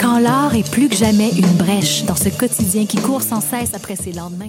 Quand l'art est plus que jamais une brèche dans ce quotidien qui court sans cesse après ses lendemains.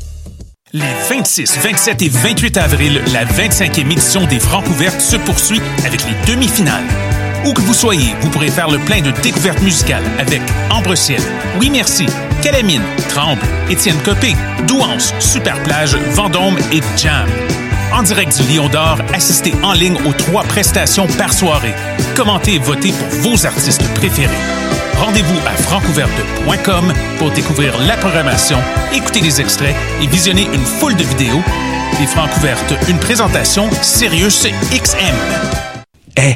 Les 26, 27 et 28 avril, la 25e édition des Francs ouvertes se poursuit avec les demi-finales. Où que vous soyez, vous pourrez faire le plein de découvertes musicales avec Ambre Ciel, Oui Merci, Calamine, Tremble, Étienne Copé, Douance, Superplage, Vendôme et Jam. En direct du Lion d'Or, assistez en ligne aux trois prestations par soirée. Commentez et votez pour vos artistes préférés. Rendez-vous à francouverte.com pour découvrir la programmation, écouter les extraits et visionner une foule de vidéos. Les Francouvertes, une présentation Sirius XM. Eh,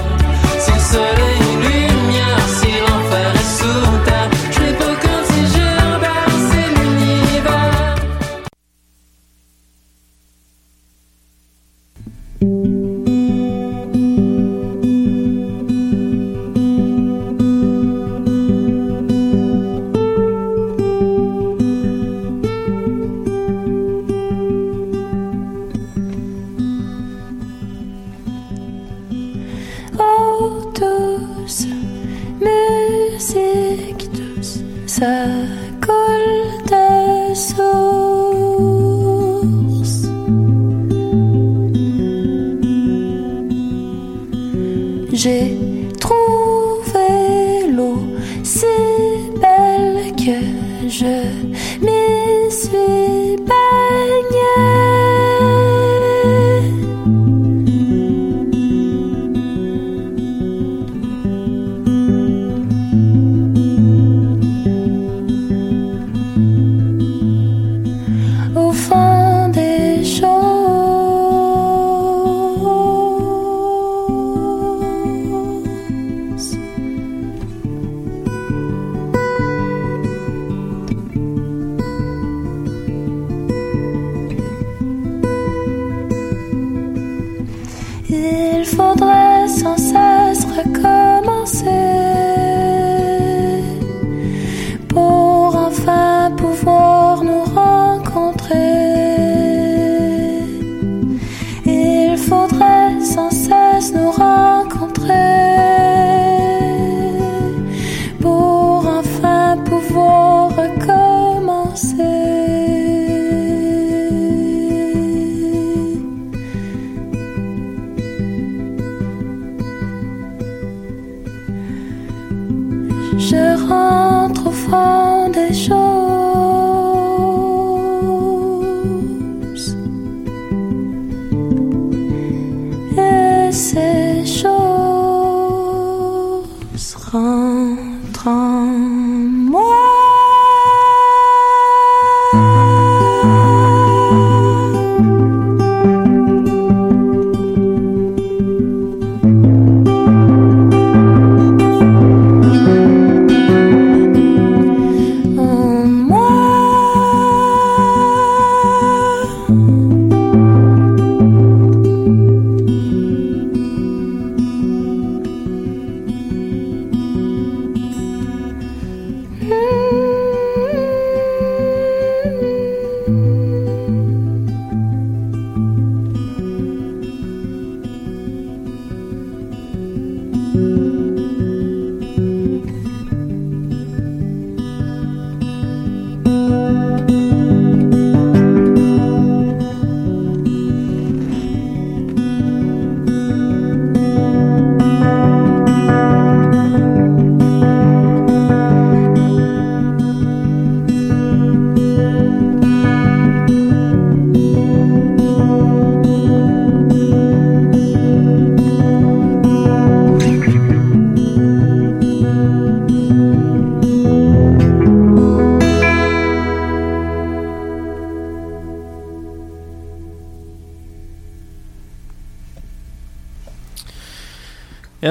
fall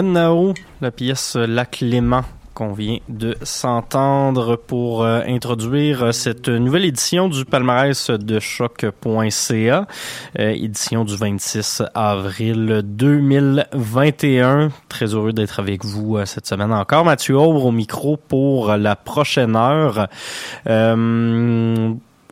Nao, la pièce La Clément qu'on vient de s'entendre pour euh, introduire cette nouvelle édition du palmarès de choc.ca, euh, édition du 26 avril 2021. Très heureux d'être avec vous euh, cette semaine encore. Mathieu Aubre au micro pour la prochaine heure.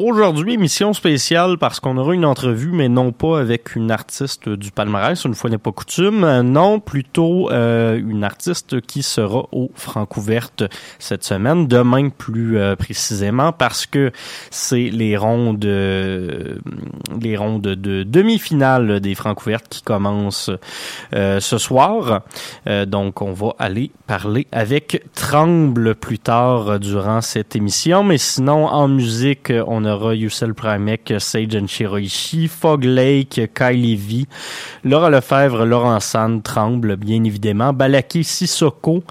Euh, Aujourd'hui, émission spéciale parce qu'on aura une entrevue, mais non pas avec une artiste du palmarès, une fois n'est pas coutume. Non, plutôt euh, une artiste qui sera au Francouverte cette semaine, demain plus euh, précisément, parce que c'est les rondes, euh, les rondes de demi-finale des Francouvertes qui commencent euh, ce soir. Euh, donc, on va aller parler avec Tremble plus tard durant cette émission, mais sinon en musique, on aura Primek, Sage and Shiroishi, Fog Lake, Kylie V, Laura Lefebvre, Laurent Sand, Tremble, bien évidemment, Balaki Sissoko,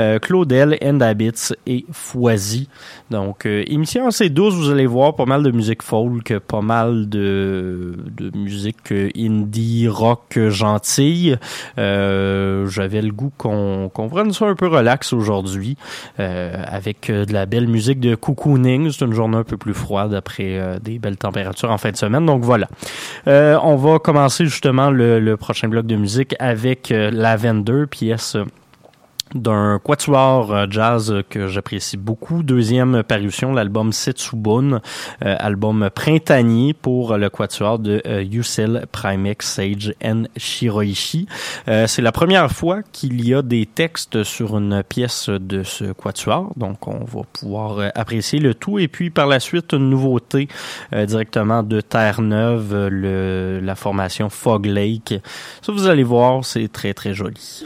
euh, Claudel, End Habits et Foisy. Donc, euh, émission assez douce, vous allez voir, pas mal de musique folk, pas mal de, de musique indie, rock gentille. Euh, J'avais le goût qu'on qu'on prenne ça un peu relax aujourd'hui, euh, avec de la belle musique de cocooning. C'est une journée un peu plus froide après euh, des belles températures en fin de semaine. Donc voilà. Euh, on va commencer justement le, prochain bloc de musique avec euh, Lavender, pièce d'un quatuor euh, jazz que j'apprécie beaucoup. Deuxième parution, l'album Setsubun, euh, album printanier pour le quatuor de euh, Yusel Primex Sage and Shiroishi. Euh, c'est la première fois qu'il y a des textes sur une pièce de ce quatuor, donc on va pouvoir euh, apprécier le tout. Et puis par la suite, une nouveauté directement de Terre-Neuve, le, la formation Fog Lake. Ça, vous allez voir, c'est très très joli.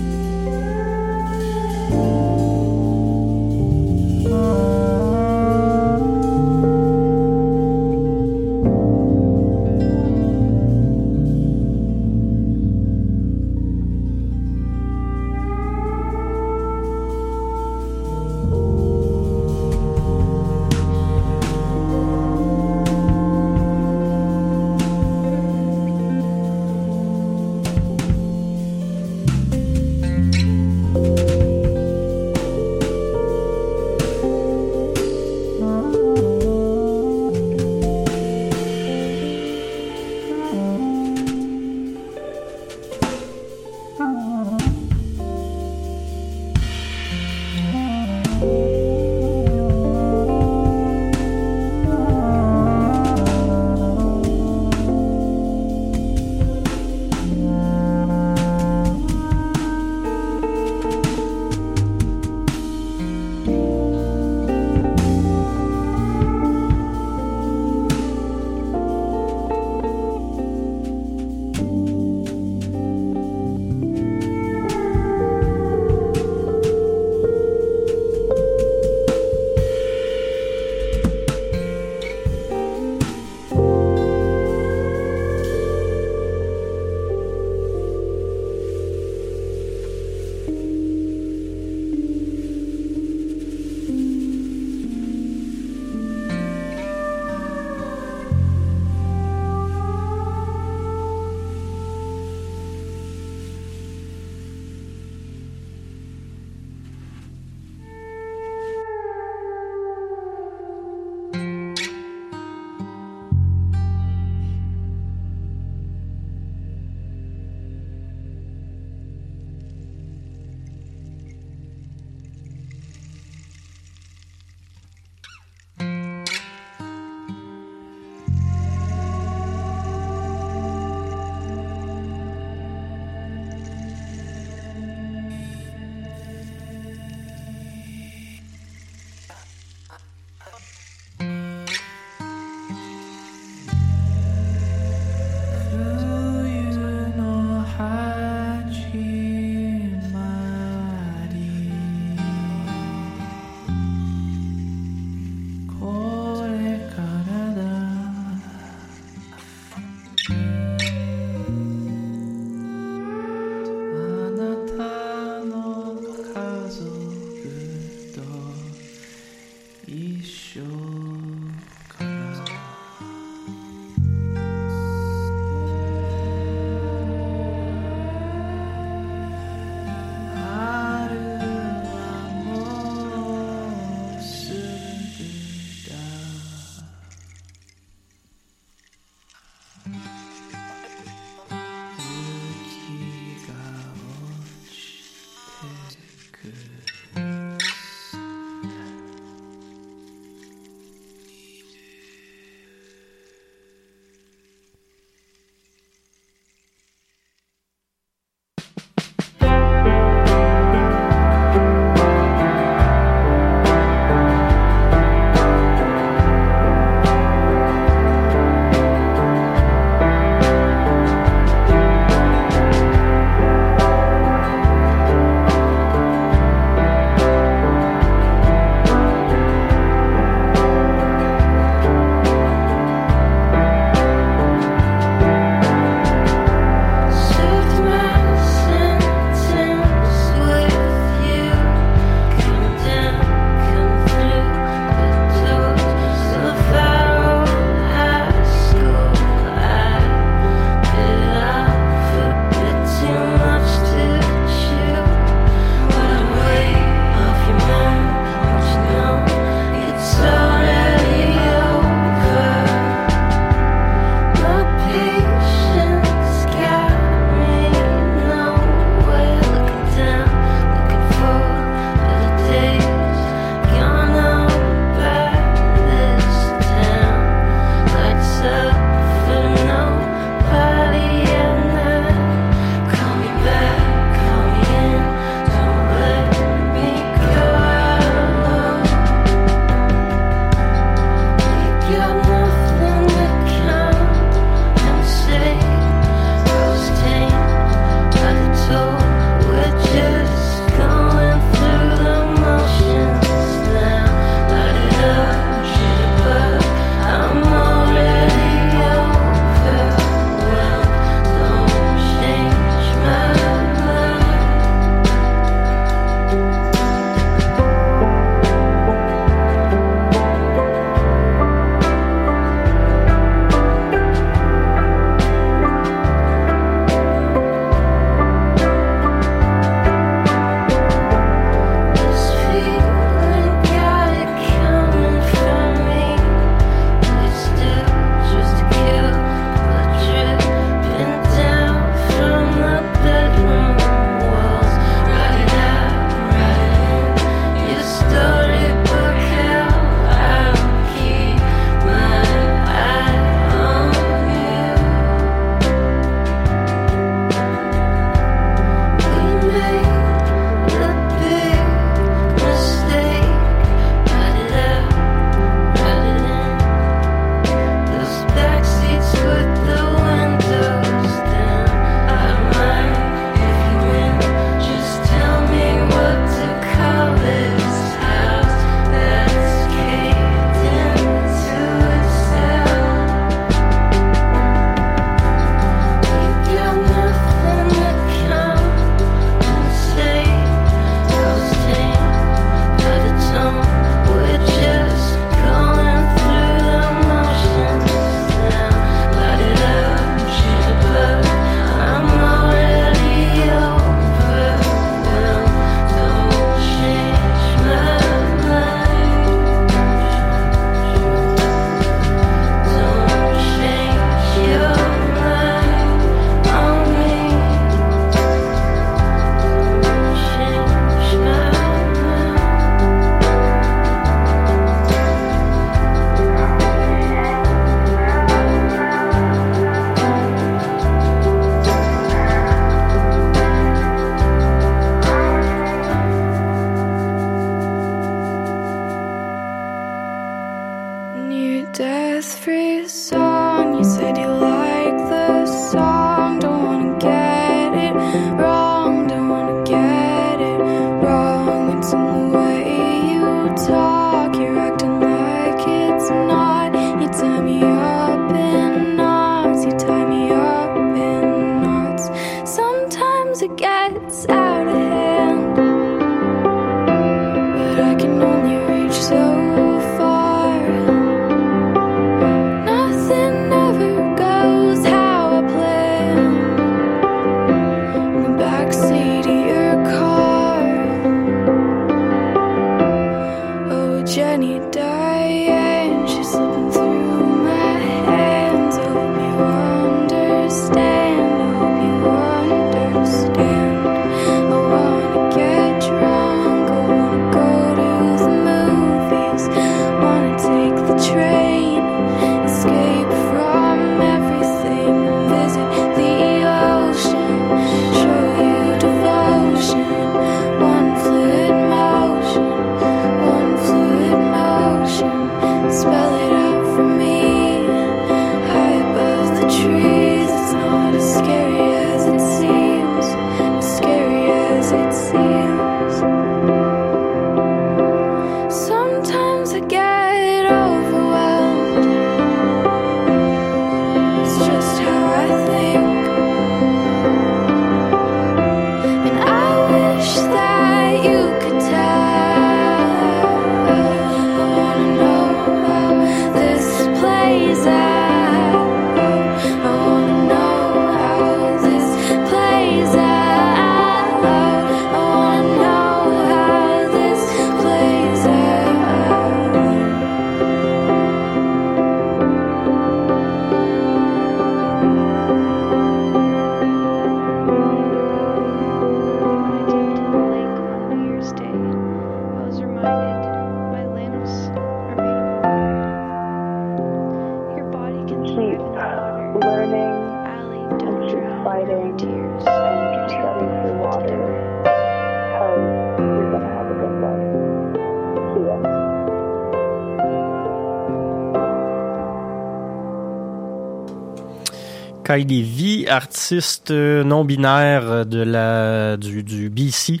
Kylie V, artiste euh, non-binaire de la, du, du BC,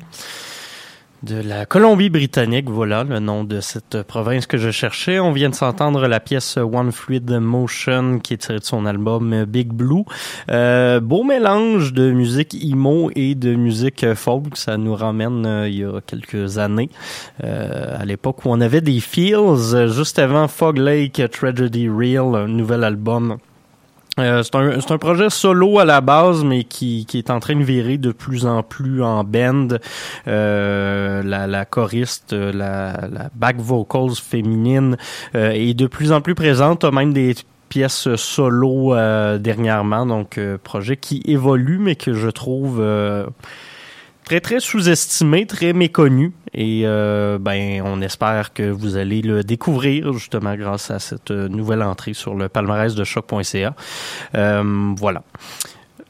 de la Colombie-Britannique, voilà le nom de cette province que je cherchais. On vient de s'entendre la pièce One Fluid Motion qui est tirée de son album Big Blue. Euh, beau mélange de musique emo et de musique folk, ça nous ramène euh, il y a quelques années, euh, à l'époque où on avait des feels, euh, juste avant Fog Lake Tragedy Real, un nouvel album euh, c'est un, un projet solo à la base, mais qui, qui est en train de virer de plus en plus en band. Euh, la, la choriste, euh, la, la back vocals féminine euh, est de plus en plus présente, a même des pièces solo euh, dernièrement, donc euh, projet qui évolue, mais que je trouve très très sous-estimé, très méconnu. Et euh, ben, on espère que vous allez le découvrir justement grâce à cette euh, nouvelle entrée sur le palmarès de choc.ca. Euh, voilà.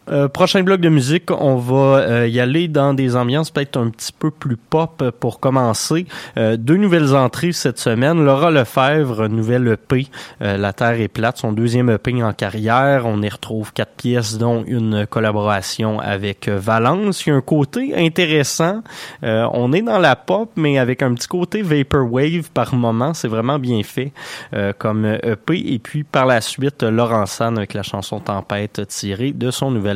Euh, prochain bloc de musique, on va euh, y aller dans des ambiances peut-être un petit peu plus pop pour commencer. Euh, deux nouvelles entrées cette semaine. Laura Lefebvre, nouvelle EP, euh, La Terre est plate, son deuxième EP en carrière. On y retrouve quatre pièces, dont une collaboration avec Valence. Il y a un côté intéressant. Euh, on est dans la pop, mais avec un petit côté vaporwave par moment. C'est vraiment bien fait euh, comme EP. Et puis par la suite, Laurent San avec la chanson Tempête tirée de son nouvel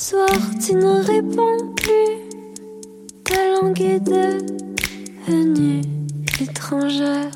soir, tu ne réponds plus. Ta langue est devenue étrangère.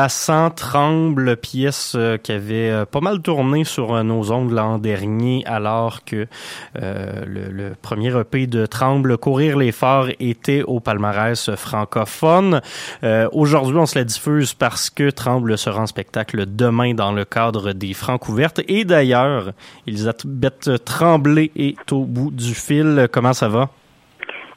Bassan tremblent, pièce euh, qui avait euh, pas mal tourné sur euh, nos ongles l'an dernier, alors que le, premier EP de Tremble, Courir les phares, était au palmarès francophone. Aujourd'hui, on se la diffuse parce que Tremble sera en spectacle demain dans le cadre des Francs ouvertes. Et d'ailleurs, Elisabeth Tremblay est au bout du fil. Comment ça va?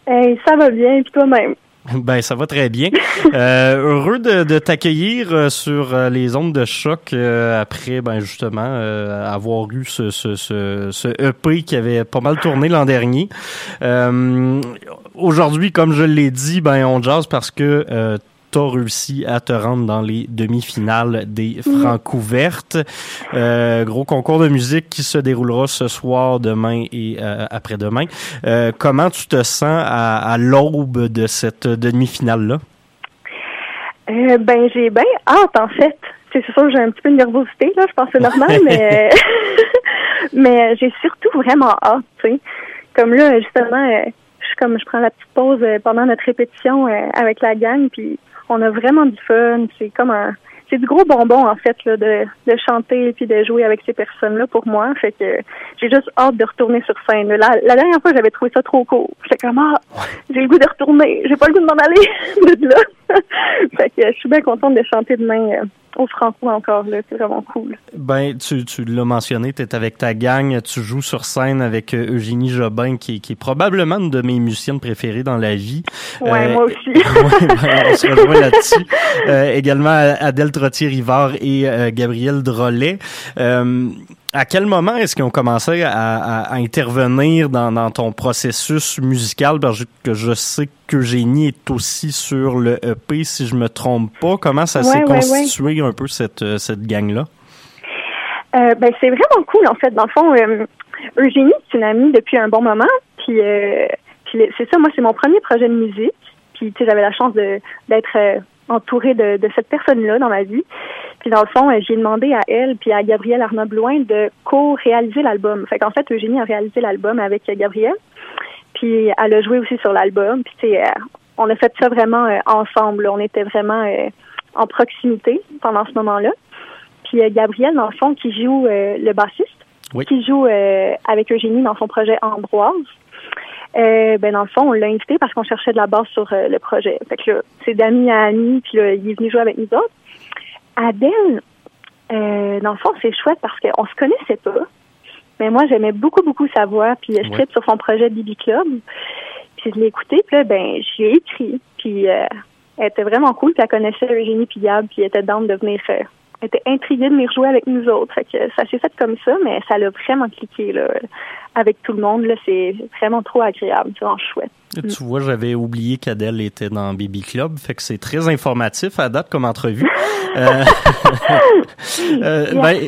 Ça va bien, puis toi-même? Ben, ça va très bien. Euh, heureux de, de t'accueillir euh, sur euh, les ondes de choc euh, après, ben justement, euh, avoir eu ce, ce, ce, ce EP qui avait pas mal tourné l'an dernier. Aujourd'hui, comme je l'ai dit, ben on jase parce que euh, t'as réussi à te rendre dans les demi-finales des Francouvertes. Euh, gros concours de musique qui se déroulera ce soir, demain et euh, après-demain. Euh, comment tu te sens à, à l'aube de cette demi-finale-là? Euh, ben, j'ai bien hâte, en fait. C'est sûr que j'ai un petit peu de nervosité, là, je pense que c'est normal, mais mais j'ai surtout vraiment hâte, tu sais. Comme là, justement, je suis comme je prends la petite pause pendant notre répétition avec la gang, puis on a vraiment du fun. C'est comme un c'est du gros bonbon en fait là, de, de chanter puis de jouer avec ces personnes-là pour moi. Fait que j'ai juste hâte de retourner sur scène. La, la dernière fois j'avais trouvé ça trop court. J'étais comme ah, j'ai le goût de retourner. J'ai pas le goût de m'en aller de là. fait que je suis bien contente de chanter demain euh, au Franco encore là. C'est vraiment cool. Ben, tu, tu l'as mentionné, tu es avec ta gang, tu joues sur scène avec euh, Eugénie Jobin, qui, qui est probablement une de mes musiciennes préférées dans la vie. Ouais, Euh, moi aussi. ouais, ben, on se rejoint là-dessus. Euh, également Adèle Trottier-Rivard et euh, Gabriel Drolet. À quel moment est-ce qu'ils ont commencé à, à- à intervenir dans, dans ton processus musical? Parce que je sais qu'Eugénie est aussi sur le EP, si je me trompe pas. Comment ça s'est ouais, ouais. constitué un peu cette, euh, cette gang-là? Euh, ben c'est vraiment cool en fait. Dans le fond, euh, Eugénie c'est une amie depuis un bon moment. Puis, euh, c'est ça, moi c'est mon premier projet de musique. Puis tu sais j'avais la chance de d'être entourée de, de cette personne-là dans ma vie. Puis dans le fond, euh, j'ai demandé à elle puis à Gabrielle Arnaud Blouin de co-réaliser l'album. Fait qu'en fait Eugénie a réalisé l'album avec euh, Gabrielle. Puis elle a joué aussi sur l'album. Puis tu sais, euh, on a fait ça vraiment ensemble. On était vraiment en proximité pendant ce moment-là. Puis euh, Gabriel, dans le fond, qui joue le bassiste, Oui. qui joue avec Eugénie dans son projet Ambroise. Euh, ben dans le fond, on l'a invité parce qu'on cherchait de la base sur euh, le projet. Fait que là, c'est d'amis à amis, puis là, il est venu jouer avec nous autres. Adèle, euh, dans le fond, c'est chouette parce qu'on se connaissait pas. Mais moi, j'aimais beaucoup, beaucoup sa voix, puis je Ouais. sur son projet Bibi Club. Puis je l'ai écouté, puis là, ben, j'y ai écrit. Puis euh, elle était vraiment cool, puis elle connaissait Eugénie puis Gab, puis elle était down de venir... euh, elle était intriguée de venir jouer avec nous autres. Fait que ça s'est fait comme ça, mais ça l'a vraiment cliqué là, avec tout le monde. Là, c'est vraiment trop agréable, c'est vraiment chouette. Tu vois, j'avais oublié qu'Adèle était dans Baby Club, fait que c'est très informatif à date comme entrevue. Euh, euh, ben,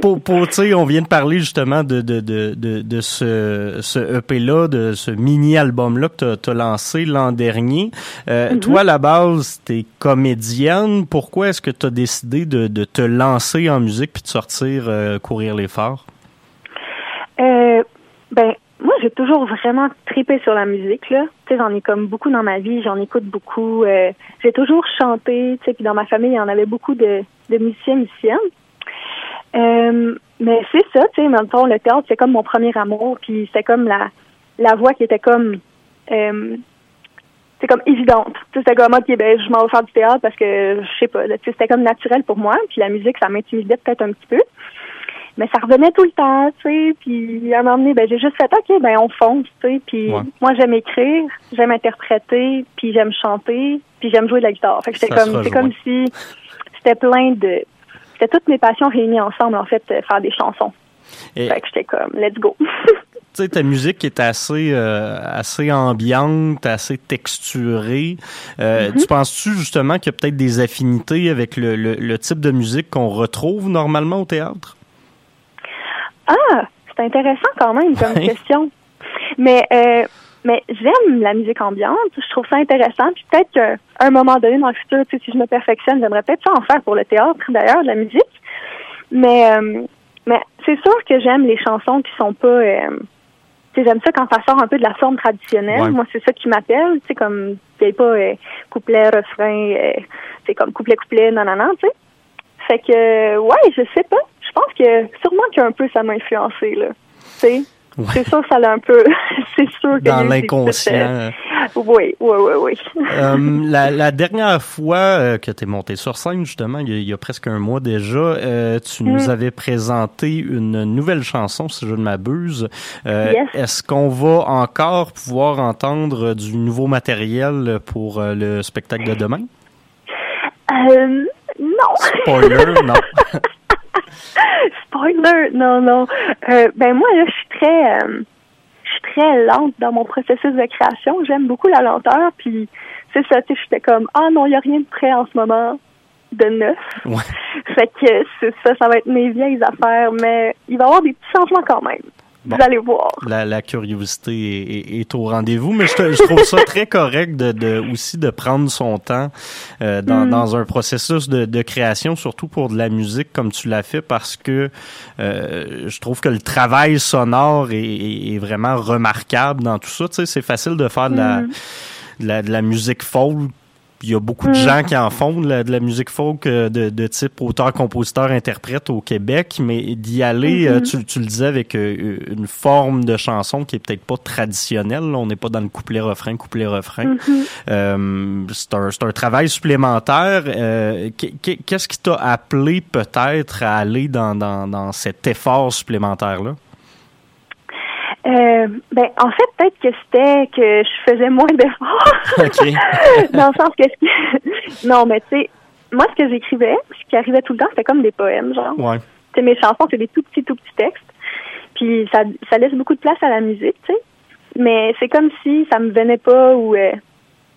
pour, pour tu sais, on vient de parler justement de de de de, de ce ce EP là, de ce mini album là que tu as lancé l'an dernier. Euh, Mhm. Toi, à la base, t'es comédienne. Pourquoi est-ce que tu as décidé de de te lancer en musique puis de sortir euh, courir les phares? Ben, moi, j'ai toujours vraiment tripé sur la musique, là. Tu sais, j'en ai comme beaucoup dans ma vie, j'en écoute beaucoup. euh, j'ai toujours chanté, tu sais, puis dans ma famille, il y en avait beaucoup de, de musiciens, musiciennes. Euh, mais c'est ça, tu sais, même temps, le théâtre, c'est comme mon premier amour, puis c'est comme la, la voix qui était comme, euh, c'est comme évidente. C'était comme, ok, ben, je m'en vais faire du théâtre parce que, je sais pas, c'était comme naturel pour moi, puis la musique, ça m'intimidait peut-être un petit peu. Mais ça revenait tout le temps, tu sais, puis à un moment donné, ben, j'ai juste fait, ok, ben, on fonce, tu sais, puis Ouais. moi, j'aime écrire, j'aime interpréter, puis j'aime chanter, puis j'aime jouer de la guitare. Fait que c'était comme, c'est comme si c'était plein de, c'était toutes mes passions réunies ensemble, en fait, euh, faire des chansons. Et- Fait que j'étais comme, let's go. Tu sais, ta musique est assez, euh, assez ambiante, assez texturée. Euh, Mm-hmm. Tu penses-tu justement qu'il y a peut-être des affinités avec le, le, le type de musique qu'on retrouve normalement au théâtre? Ah, c'est intéressant quand même comme question. Mais euh, mais j'aime la musique ambiante, je trouve ça intéressant. Puis peut-être qu'à un moment donné dans le futur, tu sais, si je me perfectionne, j'aimerais peut-être ça en faire pour le théâtre d'ailleurs, de la musique. Mais euh, mais c'est sûr que j'aime les chansons qui sont pas euh, tu sais, j'aime ça quand ça sort un peu de la forme traditionnelle. Ouais. Moi, c'est ça qui m'appelle, tu sais, comme il pas euh, couplet, refrain, euh, c'est comme couplet-couplet, non, non, non, tu sais. Fait que, ouais, je sais pas. Je pense que sûrement qu'un peu ça m'a influencé, là. Ouais. C'est sûr que ça l'a un peu. c'est sûr que. Dans l'inconscient. Oui, oui, oui, oui. Euh, la, la dernière fois euh, que tu es monté sur scène, justement, il y, a, il y a presque un mois déjà, euh, tu nous Mm. avais présenté une nouvelle chanson, si je ne m'abuse. Euh, Yes. Est-ce qu'on va encore pouvoir entendre du nouveau matériel pour le spectacle de demain? Non. Spoiler, non. Spoiler, non, non. Euh, ben moi, là, je suis très, euh, je suis très lente dans mon processus de création. J'aime beaucoup la lenteur, puis c'est ça, tu sais, j'étais comme, ah non, il n'y a rien de prêt en ce moment de neuf. Ouais. Fait que c'est ça, ça va être mes vieilles affaires, mais il va y avoir des petits changements quand même. Bon. Vous allez voir. La, la curiosité est, est- est au rendez-vous, mais je, te- je trouve ça très correct de, de aussi de prendre son temps euh, dans, Mm. dans un processus de, de création, surtout pour de la musique comme tu l'as fait, parce que euh, je trouve que le travail sonore est, est- est vraiment remarquable dans tout ça. Tu sais, c'est facile de faire de la, Mm. de la, de la musique folk. Il y a beaucoup de Mm. gens qui en font de la, de la musique folk euh, de, de type auteur, compositeur, interprète au Québec, mais d'y aller, euh, Mhm. tu, tu le disais, avec euh, une forme de chanson qui est peut-être pas traditionnelle. On n'est pas dans le couplet-refrain, couplet-refrain. Mhm. Euh, c'est un, c'est un travail supplémentaire. Euh, qu'est- qu'est- Qu'est-ce qui t'a appelé peut-être à aller dans, dans, dans cet effort supplémentaire-là? Euh, ben, en fait, peut-être que c'était que je faisais moins d'efforts. OK. Dans le sens que... non, mais tu sais, moi, ce que j'écrivais, ce qui arrivait tout le temps, c'était comme des poèmes, genre. Ouais. Tu sais, mes chansons, c'est des tout petits, tout petits textes. Puis ça, ça laisse beaucoup de place à la musique, tu sais. Mais c'est comme si ça me venait pas ou... euh,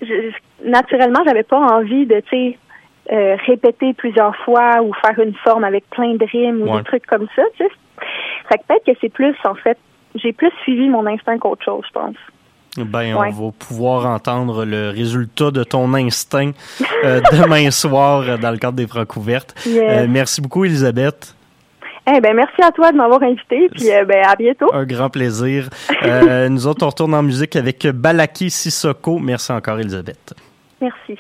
je- je- naturellement, j'avais pas envie de, tu sais, euh, répéter plusieurs fois ou faire une forme avec plein de rimes ou Ouais. des trucs comme ça, tu sais. Fait que peut-être que c'est plus, en fait, j'ai plus suivi mon instinct qu'autre chose, je pense. Ben, Ouais. on va pouvoir entendre le résultat de ton instinct euh, demain soir euh, dans le cadre des Francs ouvertes. Euh, merci beaucoup, Elisabeth. Eh ben, merci à toi de m'avoir invité, puis euh, ben, à bientôt. Un grand plaisir. Nous autres, on retourne en musique avec Balaki Sissoko. Merci encore, Elisabeth. Merci.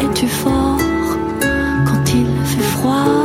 Es-tu fort quand il fait froid?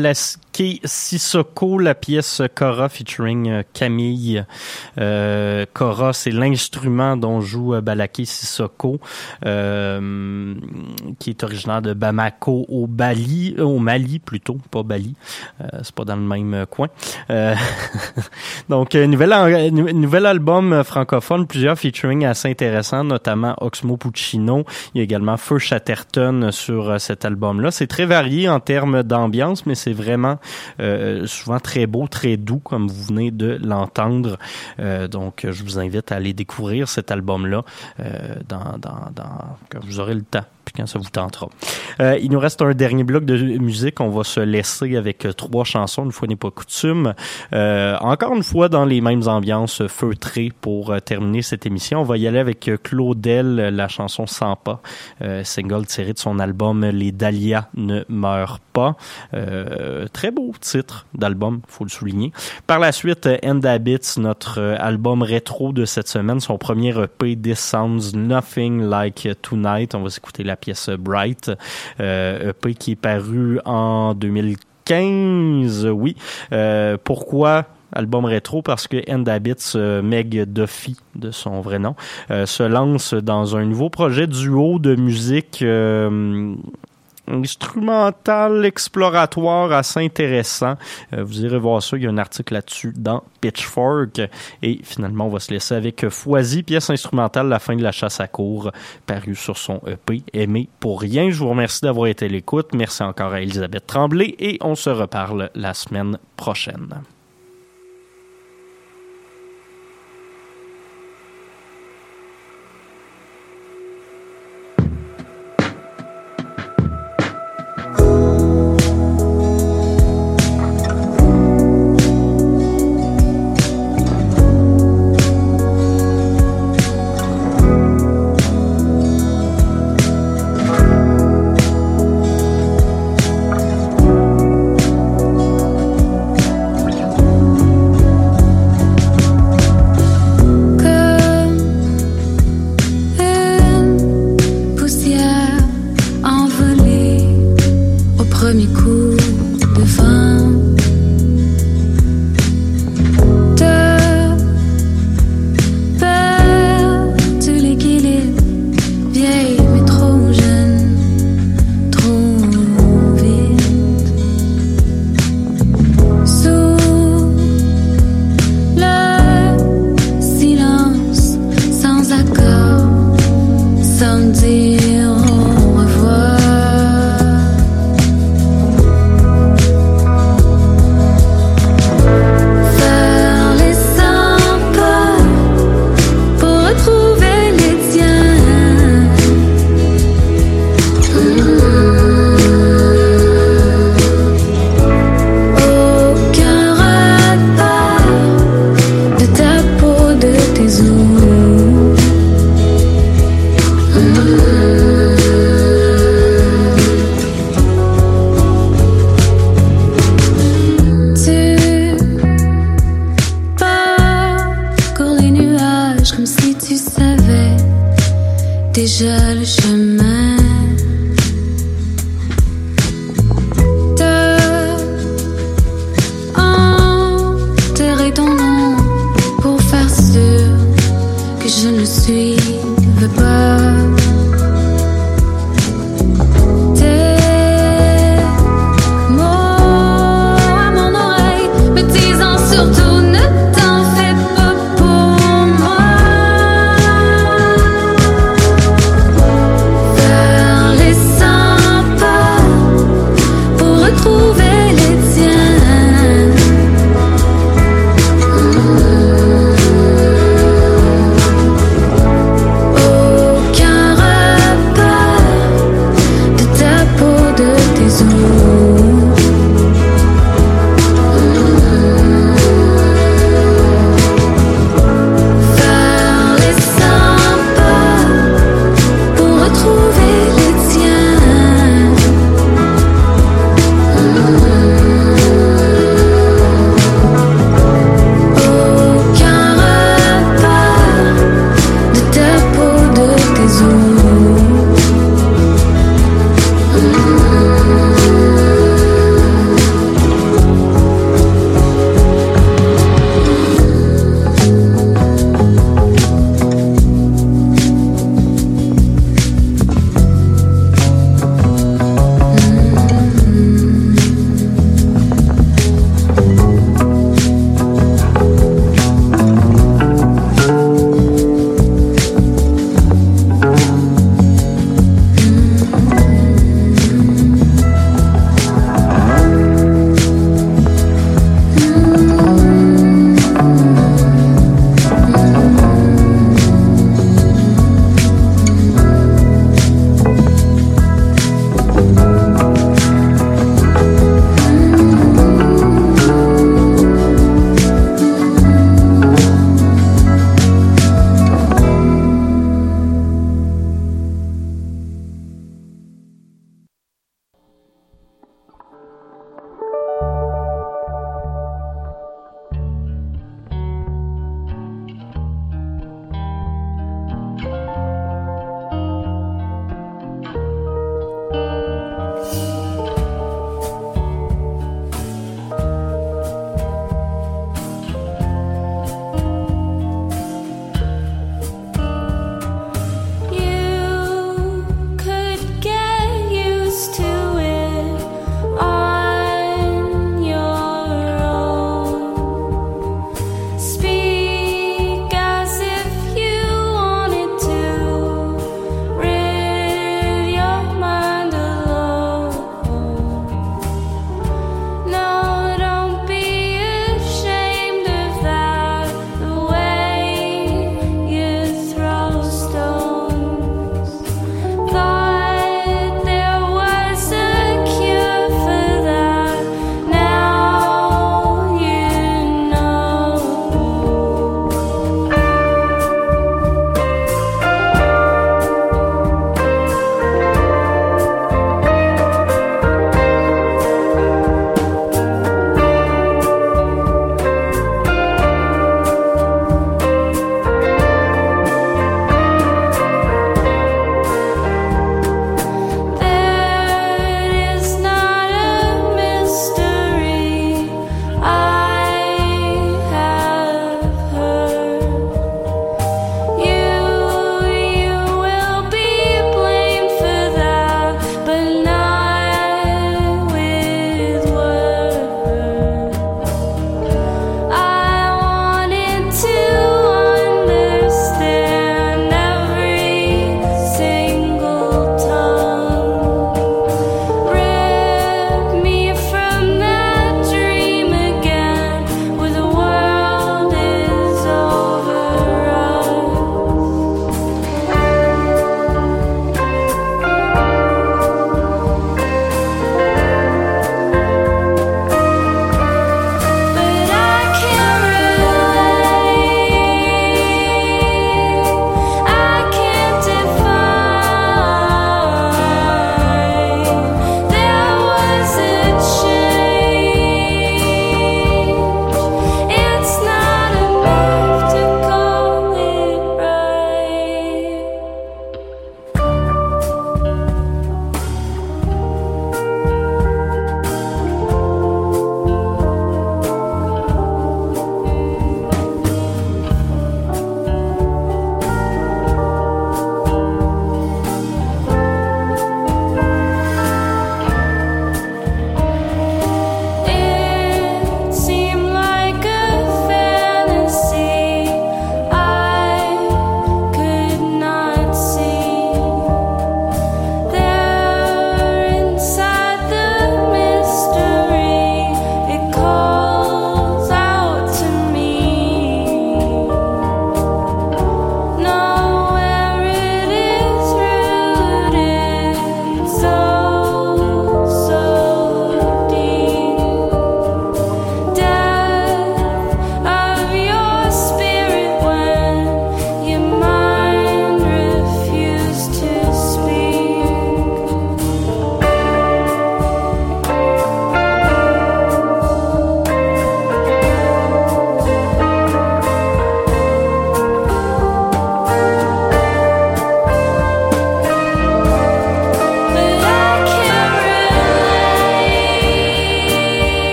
Less. Sissoko, la pièce Cora featuring euh, Camille. Euh, Cora, c'est l'instrument dont joue euh, Balaké Sissoko, euh, qui est originaire de Bamako au Bali, euh, au Mali plutôt, pas Bali. Euh, c'est pas dans le même coin. Donc, nouvel, nouvel album francophone, plusieurs featuring assez intéressants, notamment Oxmo Puccino. Il y a également Feu Chatterton sur cet album-là. C'est très varié en termes d'ambiance, mais c'est vraiment euh, souvent très beau, très doux, comme vous venez de l'entendre. Euh, donc, je vous invite à aller découvrir cet album-là euh, dans, dans, quand vous aurez le temps ça vous tentera. Euh, il nous reste un dernier bloc de musique. On va se laisser avec euh, trois chansons, une fois n'est pas coutume. Euh, encore une fois, dans les mêmes ambiances feutrées pour terminer cette émission. On va y aller avec Claudel, la chanson Sans pas, single tiré de son album Les Dahlias ne meurent pas. Très beau titre d'album, faut le souligner. Par la suite, End Habits, notre album rétro de cette semaine, son premier EP, This Sounds Nothing Like Tonight. On va s'écouter la pièce Bright, euh, EP qui est paru en 2015, oui. Euh, pourquoi album rétro? Parce que End Habits, euh, Meg Duffy, de son vrai nom, euh, se lance dans un nouveau projet duo de musique euh, instrumental exploratoire assez intéressant. Euh, vous irez voir ça, il y a un article là-dessus dans Pitchfork. Et finalement, on va se laisser avec Foisy, pièce instrumentale La fin de la chasse à cour, paru sur son EP Aimé pour rien. Je vous remercie d'avoir été à l'écoute. Merci encore à Elisabeth Tremblay et on se reparle la semaine prochaine.